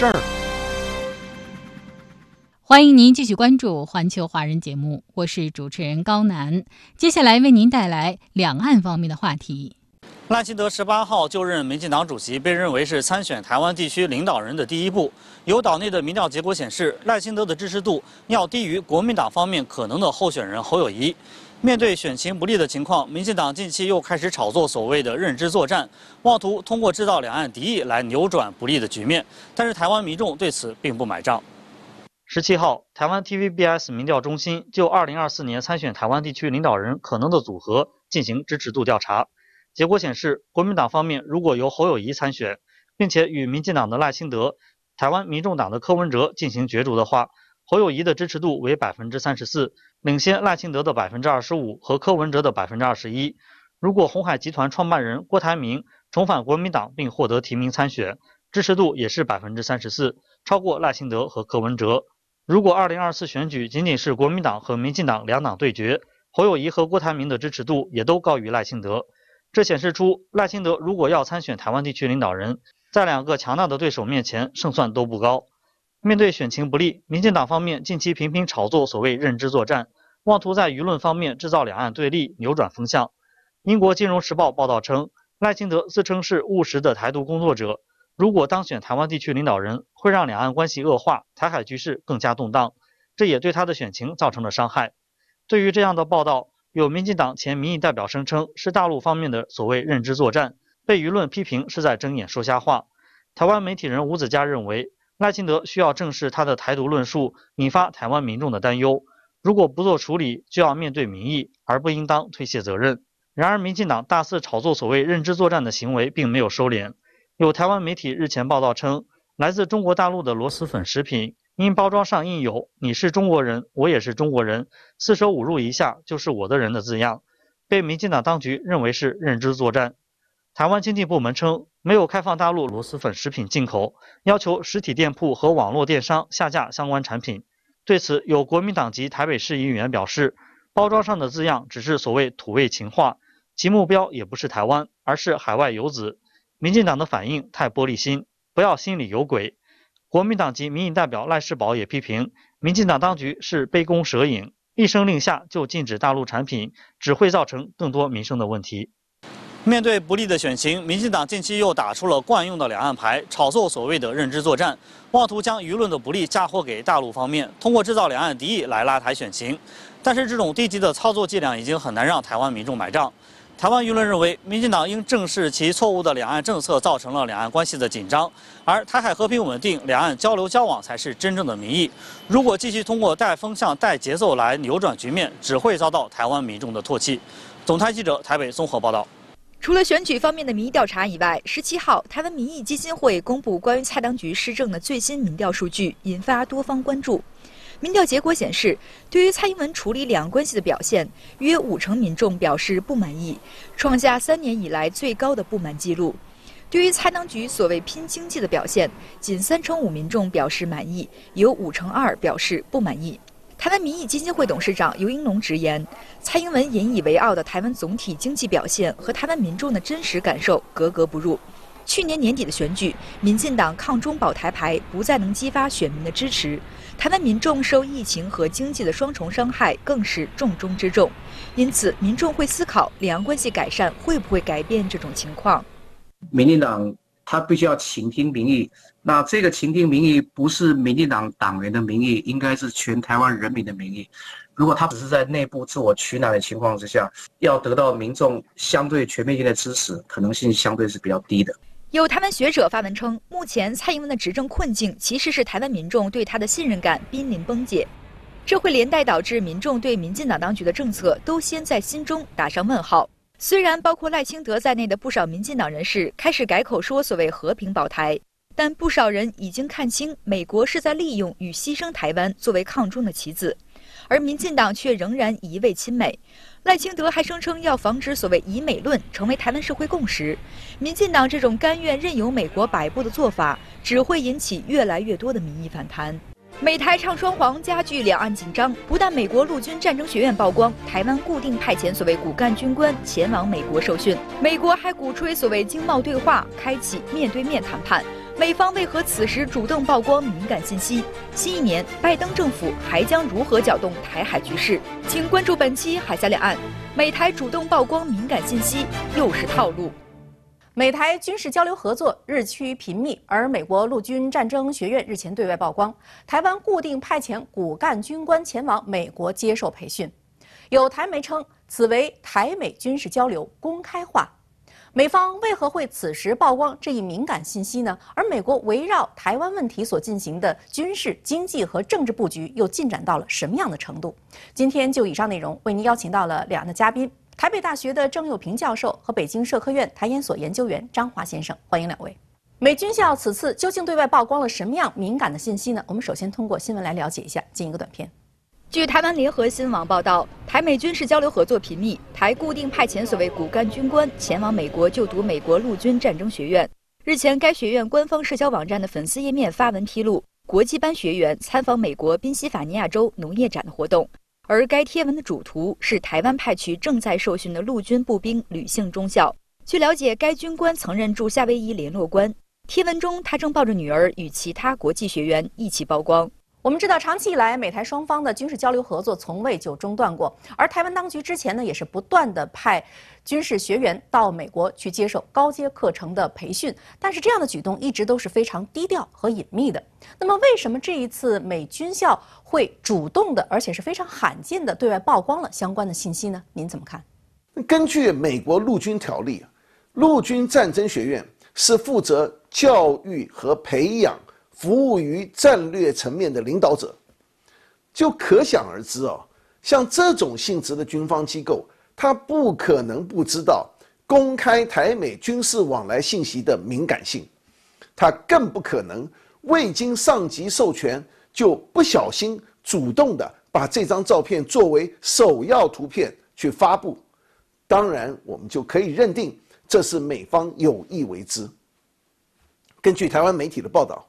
事儿，欢迎您继续关注《环球华人》节目，我是主持人高楠。接下来为您带来两岸方面的话题。赖清德十八号就任民进党主席，被认为是参选台湾地区领导人的第一步。有岛内的民调结果显示，赖清德的支持度要低于国民党方面可能的候选人侯友谊。面对选情不利的情况，民进党近期又开始炒作所谓的认知作战，妄图通过制造两岸敌意来扭转不利的局面。但是台湾民众对此并不买账。十七号，台湾 TVBS 民调中心就二零二四年参选台湾地区领导人可能的组合进行支持度调查，结果显示，国民党方面如果由侯友谊参选，并且与民进党的赖清德、台湾民众党的柯文哲进行角逐的话，侯友谊的支持度为百分之三十四。领先赖清德的百分之二十五和柯文哲的百分之二十一。如果红海集团创办人郭台铭重返国民党并获得提名参选，支持度也是百分之三十四，超过赖清德和柯文哲。如果二零二四选举仅仅是国民党和民进党两党对决，侯友谊和郭台铭的支持度也都高于赖清德。这显示出赖清德如果要参选台湾地区领导人，在两个强大的对手面前，胜算都不高。面对选情不利，民进党方面近期频频炒作所谓认知作战，妄图在舆论方面制造两岸对立，扭转风向。英国金融时报报道称，赖清德自称是务实的台独工作者，如果当选台湾地区领导人，会让两岸关系恶化，台海局势更加动荡，这也对他的选情造成了伤害。对于这样的报道，有民进党前民意代表声称是大陆方面的所谓认知作战，被舆论批评是在睁眼说瞎话。台湾媒体人吴子嘉认为。赖清德需要正视他的台独论述引发台湾民众的担忧，如果不做处理，就要面对民意，而不应当推卸责任。然而，民进党大肆炒作所谓认知作战的行为并没有收敛。有台湾媒体日前报道称，来自中国大陆的螺蛳粉食品因包装上印有“你是中国人，我也是中国人，四舍五入一下就是我的人”的字样，被民进党当局认为是认知作战。台湾经济部门称，没有开放大陆螺蛳粉食品进口，要求实体店铺和网络电商下架相关产品。对此，有国民党籍台北市议员表示，包装上的字样只是所谓土味情话，其目标也不是台湾，而是海外游子。民进党的反应太玻璃心，不要心里有鬼。国民党籍民意代表赖世宝也批评，民进党当局是杯弓蛇影，一声令下就禁止大陆产品，只会造成更多民生的问题。面对不利的选情，民进党近期又打出了惯用的两岸牌，炒作所谓的认知作战，妄图将舆论的不利嫁祸给大陆方面，通过制造两岸敌意来拉抬选情。但是这种低级的操作伎俩已经很难让台湾民众买账。台湾舆论认为，民进党应正视其错误的两岸政策造成了两岸关系的紧张，而台海和平稳定、两岸交流交往才是真正的民意。如果继续通过带风向、带节奏来扭转局面，只会遭到台湾民众的唾弃。总台记者台北综合报道。除了选举方面的民意调查以外，十七号台湾民意基金会公布关于蔡当局施政的最新民调数据，引发多方关注。民调结果显示，对于蔡英文处理两岸关系的表现，约五成民众表示不满意，创下三年以来最高的不满记录。对于蔡当局所谓拼经济的表现，仅三成五民众表示满意，有五成二表示不满意。台湾民意基金会董事长尤英龙直言，蔡英文引以为傲的台湾总体经济表现和台湾民众的真实感受格格不入。去年年底的选举，民进党抗中保台牌不再能激发选民的支持，台湾民众受疫情和经济的双重伤害更是重中之重。因此，民众会思考两岸关系改善会不会改变这种情况。民进党。他必须要倾听民意，那这个倾听民意不是民进党党员的民意，应该是全台湾人民的民意。如果他只是在内部自我取暖的情况之下，要得到民众相对全面性的支持，可能性相对是比较低的。有台湾学者发文称，目前蔡英文的执政困境其实是台湾民众对他的信任感濒临崩解，这会连带导致民众对民进党当局的政策都先在心中打上问号。虽然包括赖清德在内的不少民进党人士开始改口说所谓和平保台，但不少人已经看清，美国是在利用与牺牲台湾作为抗中的棋子，而民进党却仍然一味亲美。赖清德还声称要防止所谓“以美论”成为台湾社会共识。民进党这种甘愿任由美国摆布的做法，只会引起越来越多的民意反弹。美台唱双簧，加剧两岸紧张。不但美国陆军战争学院曝光台湾固定派遣所谓骨干军官前往美国受训，美国还鼓吹所谓经贸对话，开启面对面谈判。美方为何此时主动曝光敏感信息？新一年，拜登政府还将如何搅动台海局势？请关注本期《海峡两岸》，美台主动曝光敏感信息，又是套路。美台军事交流合作日趋频密，而美国陆军战争学院日前对外曝光，台湾固定派遣骨干军官前往美国接受培训。有台媒称，此为台美军事交流公开化。美方为何会此时曝光这一敏感信息呢？而美国围绕台湾问题所进行的军事、经济和政治布局又进展到了什么样的程度？今天就以上内容，为您邀请到了两岸的嘉宾。台北大学的郑又平教授和北京社科院台研所研究员张华先生，欢迎两位。美军校此次究竟对外曝光了什么样敏感的信息呢？我们首先通过新闻来了解一下，进一个短片。据台湾联合新闻网报道，台美军事交流合作频密，台固定派遣所谓骨干军官前往美国就读美国陆军战争学院。日前，该学院官方社交网站的粉丝页面发文披露，国际班学员参访美国宾夕法尼亚州农业展的活动。而该贴文的主图是台湾派去正在受训的陆军步兵吕姓中校。据了解，该军官曾任驻夏威夷联络官。贴文中，他正抱着女儿与其他国际学员一起曝光。我们知道，长期以来，美台双方的军事交流合作从未就中断过。而台湾当局之前呢，也是不断的派军事学员到美国去接受高阶课程的培训。但是，这样的举动一直都是非常低调和隐秘的。那么，为什么这一次美军校会主动的，而且是非常罕见的对外曝光了相关的信息呢？您怎么看？根据美国陆军条例，陆军战争学院是负责教育和培养。服务于战略层面的领导者，就可想而知哦。像这种性质的军方机构，他不可能不知道公开台美军事往来信息的敏感性，他更不可能未经上级授权就不小心主动的把这张照片作为首要图片去发布。当然，我们就可以认定这是美方有意为之。根据台湾媒体的报道。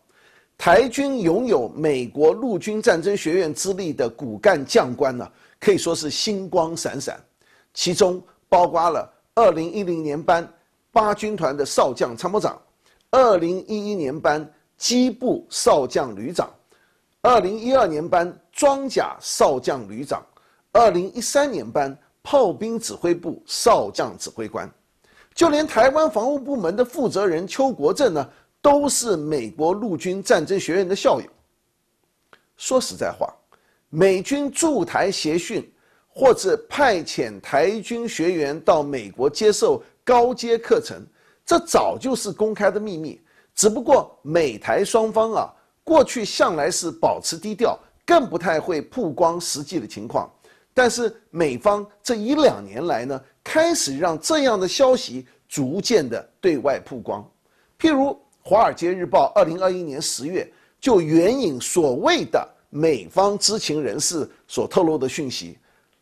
台军拥有美国陆军战争学院资历的骨干将官呢，可以说是星光闪闪，其中包括了二零一零年班八军团的少将参谋长，二零一一年班机部少将旅长，二零一二年班装甲少将旅长，二零一三年班炮兵指挥部少将指挥官，就连台湾防务部门的负责人邱国正呢。都是美国陆军战争学院的校友。说实在话，美军驻台协训或者派遣台军学员到美国接受高阶课程，这早就是公开的秘密。只不过美台双方啊，过去向来是保持低调，更不太会曝光实际的情况。但是美方这一两年来呢，开始让这样的消息逐渐的对外曝光，譬如。《华尔街日报》二零二一年十月就援引所谓的美方知情人士所透露的讯息，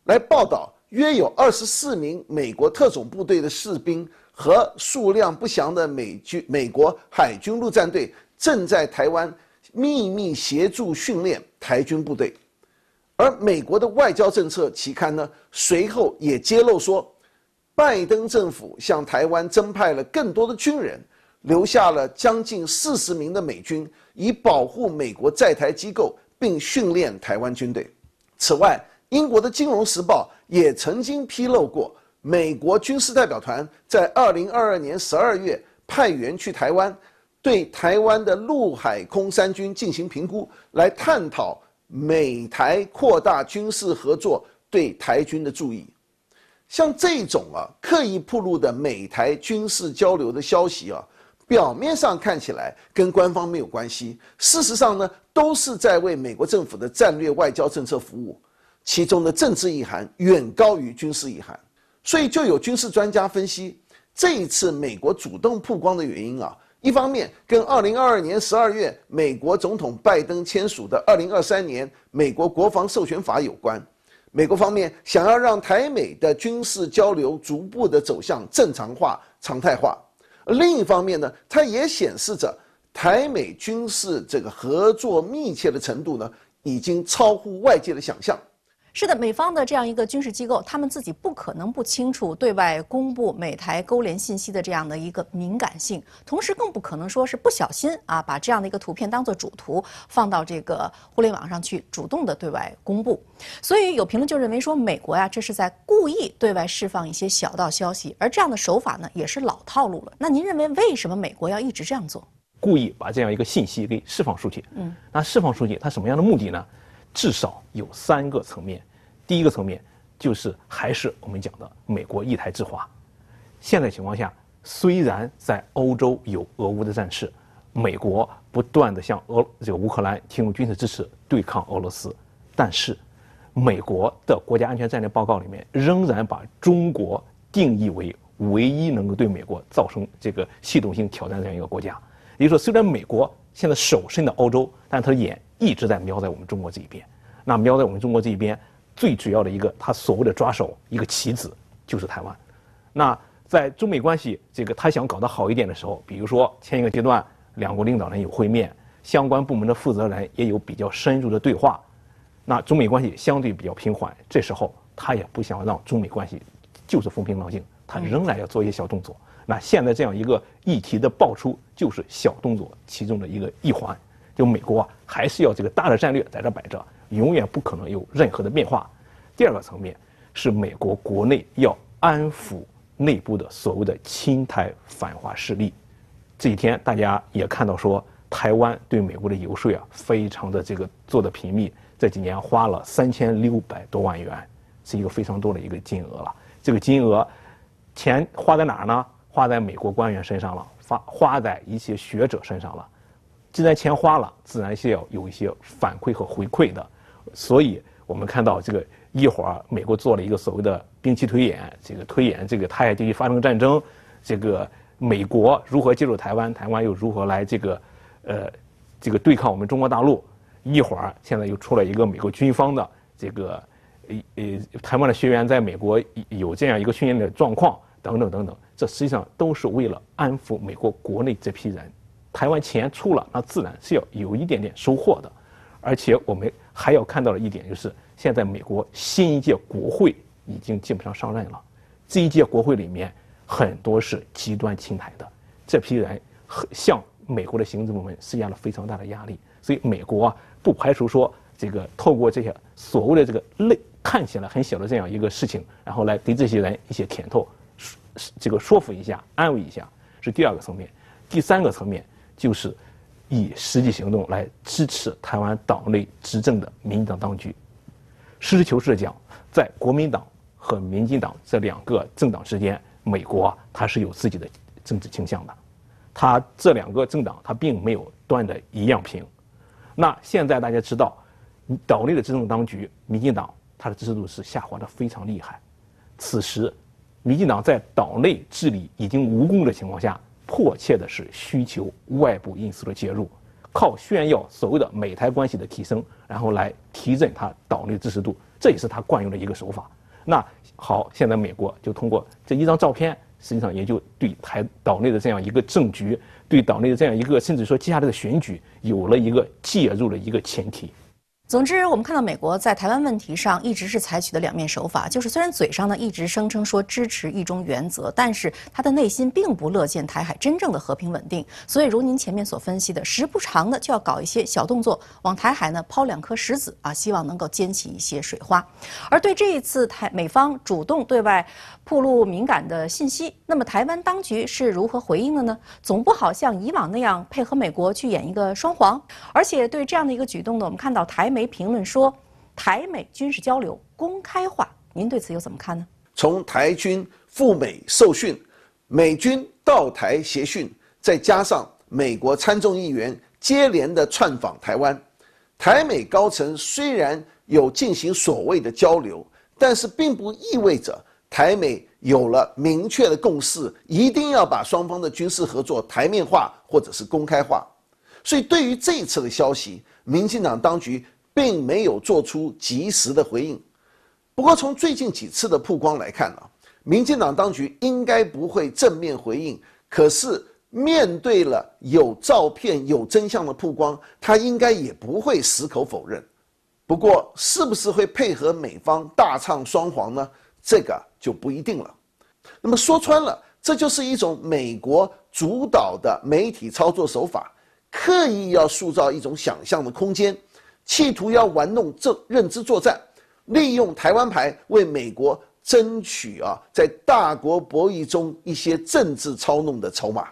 来报道约有二十四名美国特种部队的士兵和数量不详的美军美国海军陆战队正在台湾秘密协助训练台军部队，而美国的外交政策期刊呢，随后也揭露说，拜登政府向台湾增派了更多的军人。留下了将近四十名的美军，以保护美国在台机构，并训练台湾军队。此外，英国的《金融时报》也曾经披露过，美国军事代表团在二零二二年十二月派员去台湾，对台湾的陆海空三军进行评估，来探讨美台扩大军事合作对台军的注意。像这种啊，刻意铺露的美台军事交流的消息啊。表面上看起来跟官方没有关系，事实上呢，都是在为美国政府的战略外交政策服务，其中的政治意涵远高于军事意涵。所以就有军事专家分析，这一次美国主动曝光的原因啊，一方面跟二零二二年十二月美国总统拜登签署的二零二三年美国国防授权法有关。美国方面想要让台美的军事交流逐步的走向正常化、常态化，另一方面呢，它也显示着台美军事这个合作密切的程度呢，已经超乎外界的想象。是的，美方的这样一个军事机构，他们自己不可能不清楚对外公布美台勾连信息的这样的一个敏感性，同时更不可能说是不小心啊把这样的一个图片当做主图放到这个互联网上去主动的对外公布。所以有评论就认为说，美国呀这是在故意对外释放一些小道消息，而这样的手法呢也是老套路了。那您认为为什么美国要一直这样做？故意把这样一个信息给释放出去。嗯，那释放出去，它什么样的目的呢？至少有三个层面，第一个层面就是还是我们讲的美国一台制华。现在情况下，虽然在欧洲有俄乌的战事，美国不断的向俄这个乌克兰提供军事支持对抗俄罗斯，但是美国的国家安全战略报告里面仍然把中国定义为唯一能够对美国造成这个系统性挑战这样一个国家。也就是说，虽然美国现在手伸到欧洲，但是他的眼。一直在瞄在我们中国这一边，那瞄在我们中国这一边，最主要的一个他所谓的抓手一个棋子就是台湾。那在中美关系这个他想搞得好一点的时候，比如说前一个阶段两国领导人有会面，相关部门的负责人也有比较深入的对话，那中美关系相对比较平缓。这时候他也不想让中美关系就是风平浪静，他仍然要做一些小动作。那现在这样一个议题的爆出，就是小动作其中的一个一环。就美国啊，还是要这个大的战略在这摆着，永远不可能有任何的变化。第二个层面是美国国内要安抚内部的所谓的亲台反华势力。这几天大家也看到说，台湾对美国的游说啊，非常的这个做的频密。这几年花了三千六百多万元，是一个非常多的一个金额了。这个金额钱花在哪儿呢？花在美国官员身上了，花花在一些学者身上了。既然钱花了，自然是要有一些反馈和回馈的，所以我们看到这个一会儿美国做了一个所谓的兵棋推演，这个推演这个台海地区发生战争，这个美国如何介入台湾，台湾又如何来这个，呃，这个对抗我们中国大陆。一会儿现在又出了一个美国军方的这个，呃呃，台湾的学员在美国有这样一个训练的状况，等等等等，这实际上都是为了安抚美国国内这批人。台湾钱出了，那自然是要有一点点收获的，而且我们还要看到的一点就是，现在美国新一届国会已经基本上上任了，这一届国会里面很多是极端亲台的，这批人向美国的行政部门施加了非常大的压力，所以美国啊不排除说这个透过这些所谓的这个类看起来很小的这样一个事情，然后来给这些人一些甜头，这个说服一下、安慰一下，是第二个层面，第三个层面。就是以实际行动来支持台湾岛内执政的民进党当局。实事求是的讲，在国民党和民进党这两个政党之间，美国它是有自己的政治倾向的。它这两个政党它并没有断的一样平。那现在大家知道，岛内的执政当局民进党它的支持度是下滑的非常厉害。此时，民进党在岛内治理已经无功的情况下。迫切的是需求外部因素的介入，靠炫耀所谓的美台关系的提升，然后来提振他岛内支持度，这也是他惯用的一个手法。那好，现在美国就通过这一张照片，实际上也就对台岛内的这样一个政局，对岛内的这样一个甚至说接下来的选举，有了一个介入的一个前提。总之，我们看到美国在台湾问题上一直是采取的两面手法，就是虽然嘴上呢一直声称说支持一中原则，但是他的内心并不乐见台海真正的和平稳定。所以，如您前面所分析的，时不常的就要搞一些小动作，往台海呢抛两颗石子啊，希望能够溅起一些水花。而对这一次台美方主动对外曝露敏感的信息，那么台湾当局是如何回应的呢？总不好像以往那样配合美国去演一个双簧。而且对这样的一个举动呢，我们看到台美。没评论说台美军事交流公开化，您对此又怎么看呢？从台军赴美受训，美军到台协训，再加上美国参众议员接连的窜访台湾，台美高层虽然有进行所谓的交流，但是并不意味着台美有了明确的共识，一定要把双方的军事合作台面化或者是公开化。所以，对于这一次的消息，民进党当局并没有做出及时的回应。不过，从最近几次的曝光来看呢，民进党当局应该不会正面回应。可是，面对了有照片、有真相的曝光，他应该也不会矢口否认。不过，是不是会配合美方大唱双簧呢？这个就不一定了。那么说穿了，这就是一种美国主导的媒体操作手法。刻意要塑造一种想象的空间，企图要玩弄这认知作战，利用台湾牌为美国争取啊，在大国博弈中一些政治操弄的筹码。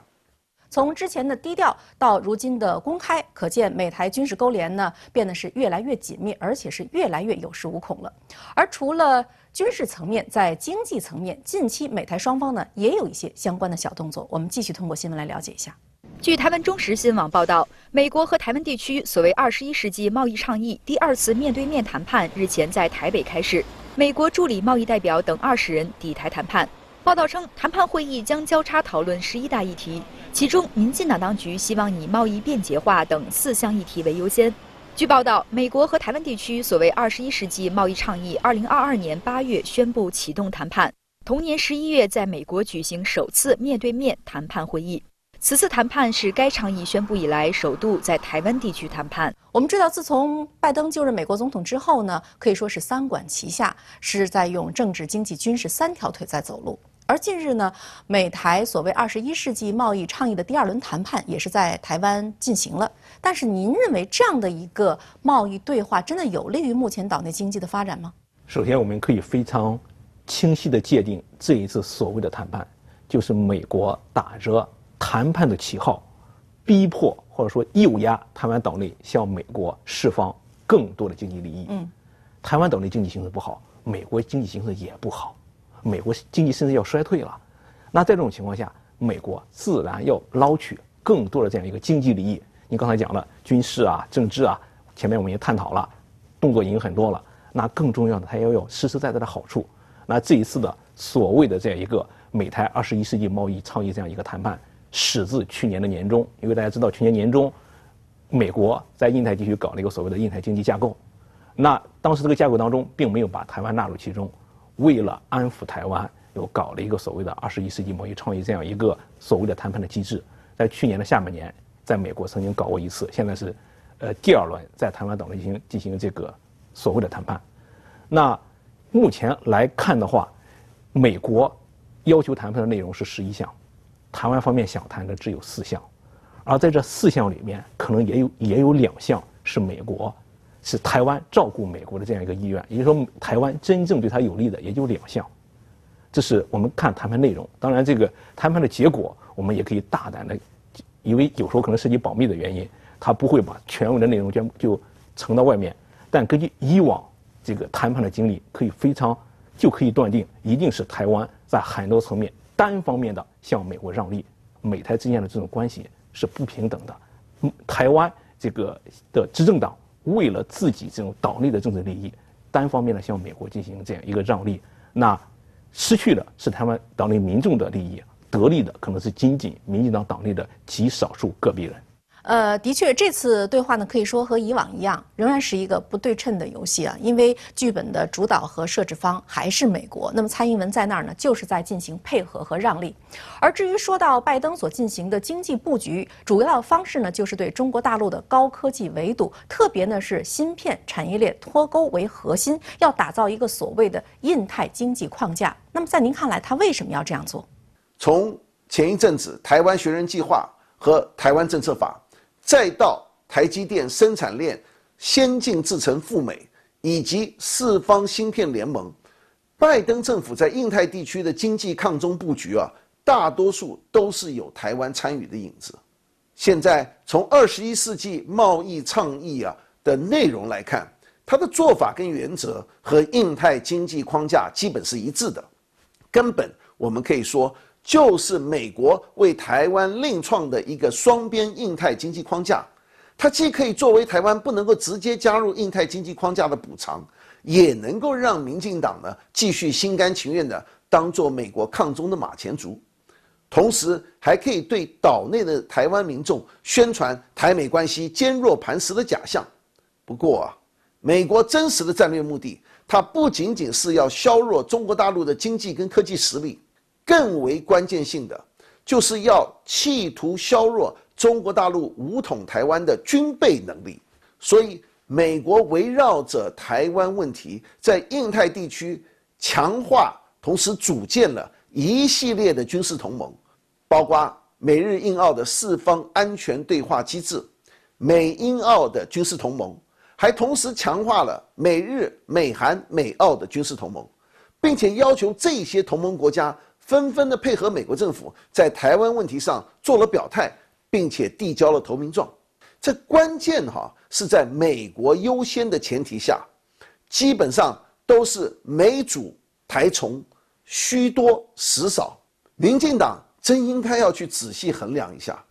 从之前的低调到如今的公开，可见美台军事勾连呢变得是越来越紧密，而且是越来越有恃无恐了。而除了军事层面，在经济层面，近期美台双方呢也有一些相关的小动作。我们继续通过新闻来了解一下。据台湾中时新闻网报道，美国和台湾地区所谓“二十一世纪贸易倡议”第二次面对面谈判日前在台北开始，美国助理贸易代表等二十人抵台谈判。报道称，谈判会议将交叉讨论十一大议题，其中民进党当局希望以贸易便捷化等四项议题为优先。据报道，美国和台湾地区所谓“二十一世纪贸易倡议”二零二二年八月宣布启动谈判，同年十一月在美国举行首次面对面谈判会议。此次谈判是该倡议宣布以来首度在台湾地区谈判。我们知道，自从拜登就任美国总统之后呢，可以说是三管齐下，是在用政治、经济、军事三条腿在走路。而近日呢，美台所谓“二十一世纪贸易倡议”的第二轮谈判也是在台湾进行了。但是，您认为这样的一个贸易对话真的有利于目前岛内经济的发展吗？首先，我们可以非常清晰地界定这一次所谓的谈判，就是美国打着。谈判的旗号，逼迫或者说诱压台湾岛内向美国释放更多的经济利益。嗯，台湾岛内经济形势不好，美国经济形势也不好，美国经济甚至要衰退了。那在这种情况下，美国自然要捞取更多的这样一个经济利益。你刚才讲了军事啊、政治啊，前面我们也探讨了，动作已经很多了。那更重要的，它要有实实在在的好处。那这一次的所谓的这样一个美台二十一世纪贸易倡议这样一个谈判。始自去年的年中，因为大家知道，去年年中，美国在印太地区搞了一个所谓的印太经济架构，那当时这个架构当中并没有把台湾纳入其中，为了安抚台湾，又搞了一个所谓的二十一世纪贸易倡议这样一个所谓的谈判的机制，在去年的下半年，在美国曾经搞过一次，现在是，呃，第二轮在台湾岛内进行进行这个所谓的谈判，那目前来看的话，美国要求谈判的内容是十一项。台湾方面想谈的只有四项，而在这四项里面，可能也有也有两项是美国，是台湾照顾美国的这样一个意愿，也就是说，台湾真正对他有利的也就两项。这是我们看谈判内容。当然，这个谈判的结果，我们也可以大胆的，因为有时候可能涉及保密的原因，他不会把全文的内容全部就呈到外面。但根据以往这个谈判的经历，可以非常就可以断定，一定是台湾在很多层面。单方面的向美国让利，美台之间的这种关系是不平等的。台湾这个的执政党为了自己这种岛内的政治利益，单方面的向美国进行这样一个让利，那失去的是台湾岛内民众的利益，得利的可能是仅仅民进党党内的极少数个别人。呃，的确，这次对话呢，可以说和以往一样，仍然是一个不对称的游戏啊。因为剧本的主导和设置方还是美国，那么蔡英文在那儿呢，就是在进行配合和让利。而至于说到拜登所进行的经济布局，主要方式呢，就是对中国大陆的高科技围堵，特别呢是芯片产业链脱钩为核心，要打造一个所谓的印太经济框架。那么在您看来，他为什么要这样做？从前一阵子台湾学人计划和台湾政策法。再到台积电生产链先进制程赴美，以及四方芯片联盟，拜登政府在印太地区的经济抗中布局啊，大多数都是有台湾参与的影子。现在从二十一世纪贸易倡议啊的内容来看，它的做法跟原则和印太经济框架基本是一致的，根本我们可以说。就是美国为台湾另创的一个双边印太经济框架，它既可以作为台湾不能够直接加入印太经济框架的补偿，也能够让民进党呢继续心甘情愿的当做美国抗中的马前卒，同时还可以对岛内的台湾民众宣传台美关系坚若磐石的假象。不过啊，美国真实的战略目的，它不仅仅是要削弱中国大陆的经济跟科技实力，更为关键性的，就是要企图削弱中国大陆武统台湾的军备能力。所以，美国围绕着台湾问题，在印太地区强化。同时组建了一系列的军事同盟，包括美日印澳的四方安全对话机制，美英澳的军事同盟，还同时强化了美日美韩美澳的军事同盟，并且要求这些同盟国家纷纷的配合美国政府在台湾问题上做了表态，并且递交了投名状。这关键哈是在美国优先的前提下，基本上都是美主台从。虚多实少，民进党真应该要去仔细衡量一下，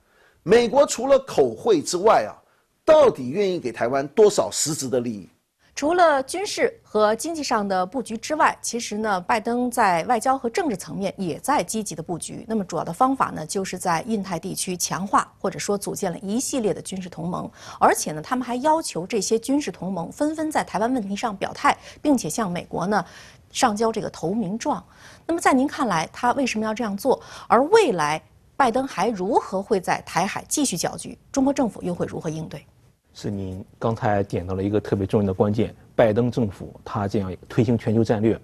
美国除了口惠之外啊，到底愿意给台湾多少实质的利益？除了军事和经济上的布局之外，其实呢，拜登在外交和政治层面也在积极的布局。那么主要的方法呢，就是在印太地区强化或者说组建了一系列的军事同盟，而且呢，他们还要求这些军事同盟纷纷在台湾问题上表态，并且向美国呢。上交这个投名状，那么在您看来，他为什么要这样做？而未来拜登还如何会在台海继续搅局？中国政府又会如何应对？是您刚才点到了一个特别重要的关键，拜登政府他这样推行全球战略，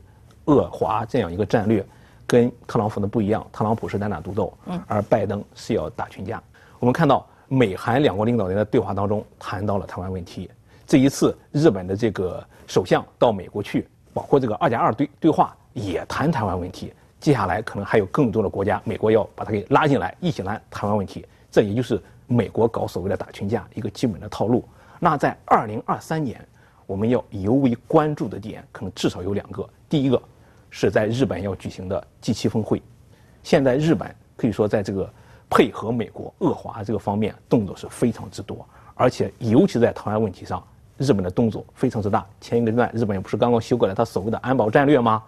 恶华这样一个战略，跟特朗普的不一样。特朗普是单打独斗，嗯，而拜登是要打群架。我们看到美韩两国领导人的对话当中谈到了台湾问题。这一次日本的这个首相到美国去。包括这个二加二对对话也谈台湾问题，接下来可能还有更多的国家，美国要把它给拉进来，一起谈台湾问题。这也就是美国搞所谓的打群架一个基本的套路。那在二零二三年，我们要尤为关注的点，可能至少有两个。第一个是在日本要举行的 G7 峰会，现在日本可以说在这个配合美国恶华这个方面动作是非常之多，而且尤其在台湾问题上。日本的动作非常之大。前一个段，日本不是刚刚修改了他所谓的安保战略吗？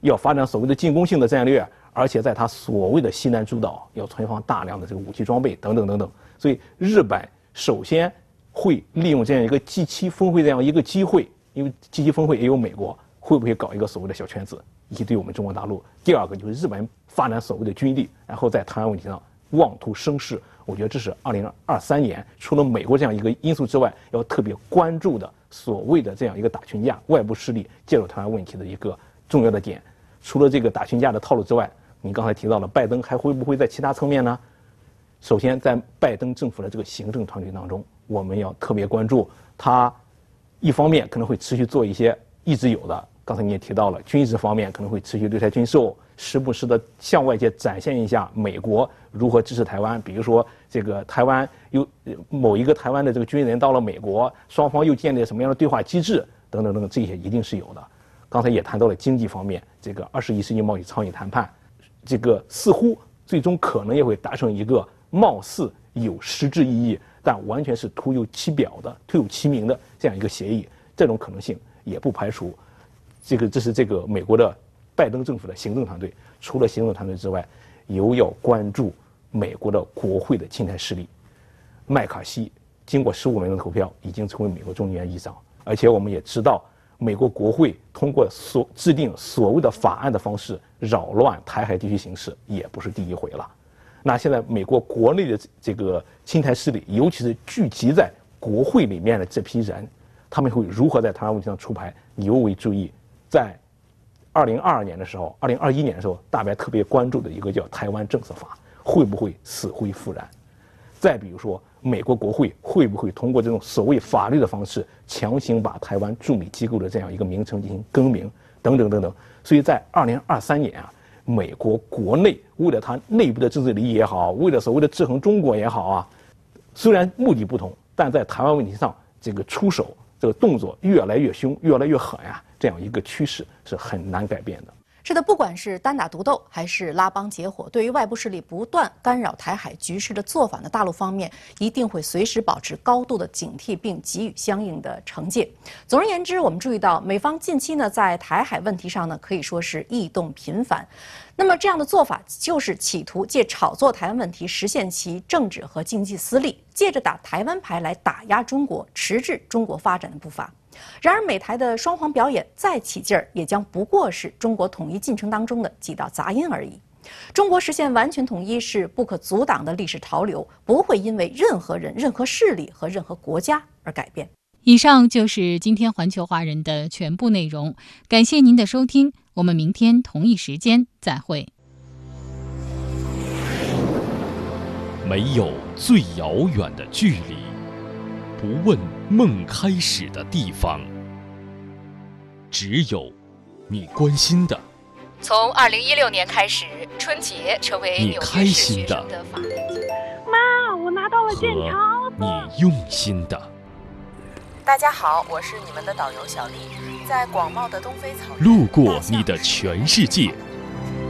要发展所谓的进攻性的战略，而且在他所谓的西南诸岛要存放大量的这个武器装备等等等等。所以，日本首先会利用这样一个 G7 峰会这样一个机会，因为 G7 峰会也有美国，会不会搞一个所谓的小圈子，以及对我们中国大陆？第二个就是日本发展所谓的军力，然后在台湾问题上妄图生事。我觉得这是二零二三年除了美国这样一个因素之外，要特别关注的所谓的这样一个打群架、外部势力介入台湾问题的一个重要的点。除了这个打群架的套路之外，你刚才提到了拜登还会不会在其他层面呢？首先，在拜登政府的这个行政团队当中，我们要特别关注他，一方面可能会持续做一些一直有的，刚才你也提到了军事方面可能会持续对台军售。时不时的向外界展现一下美国如何支持台湾，比如说这个台湾有某一个台湾的这个军人到了美国，双方又建立了什么样的对话机制等等等等，这些一定是有的。刚才也谈到了经济方面，这个二十一世纪贸易倡议谈判，这个似乎最终可能也会达成一个貌似有实质意义，但完全是徒有其表的、徒有其名的这样一个协议，这种可能性也不排除。这个这是这个美国的。拜登政府的行政团队，除了行政团队之外，又要关注美国的国会的亲台势力。麦卡锡经过十五名的投票，已经成为美国众议院议长。而且我们也知道，美国国会通过所制定所谓的法案的方式扰乱台海地区形势，也不是第一回了。那现在美国国内的这个亲台势力，尤其是聚集在国会里面的这批人，他们会如何在台湾问题上出牌，尤为注意。在二零二二年的时候，二零二一年的时候，大白特别关注的一个叫《台湾政策法》，会不会死灰复燃？再比如说，美国国会会不会通过这种所谓法律的方式，强行把台湾驻美机构的这样一个名称进行更名，等等等等。所以在二零二三年啊，美国国内为了它内部的政治利益也好，为了所谓的制衡中国也好啊，虽然目的不同，但在台湾问题上，这个出手这个动作越来越凶，越来越狠呀。这样一个趋势是很难改变的。是的，不管是单打独斗还是拉帮结伙，对于外部势力不断干扰台海局势的做法呢，大陆方面一定会随时保持高度的警惕，并给予相应的惩戒。总而言之，我们注意到美方近期呢在台海问题上呢可以说是异动频繁。那么这样的做法就是企图借炒作台湾问题实现其政治和经济私利，借着打台湾牌来打压中国，迟滞中国发展的步伐。然而，美台的双簧表演再起劲儿，也将不过是中国统一进程当中的几道杂音而已。中国实现完全统一是不可阻挡的历史潮流，不会因为任何人、任何势力和任何国家而改变。以上就是今天环球华人的全部内容，感谢您的收听，我们明天同一时间再会。没有最遥远的距离，不问梦开始的地方，只有你关心的。从二零一六年开始，春节成为你开心的。妈，我拿到了健康。你用心的。大家好，我是你们的导游小丽，在广袤的东非草原。路过你的全世界，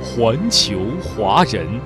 环球华人。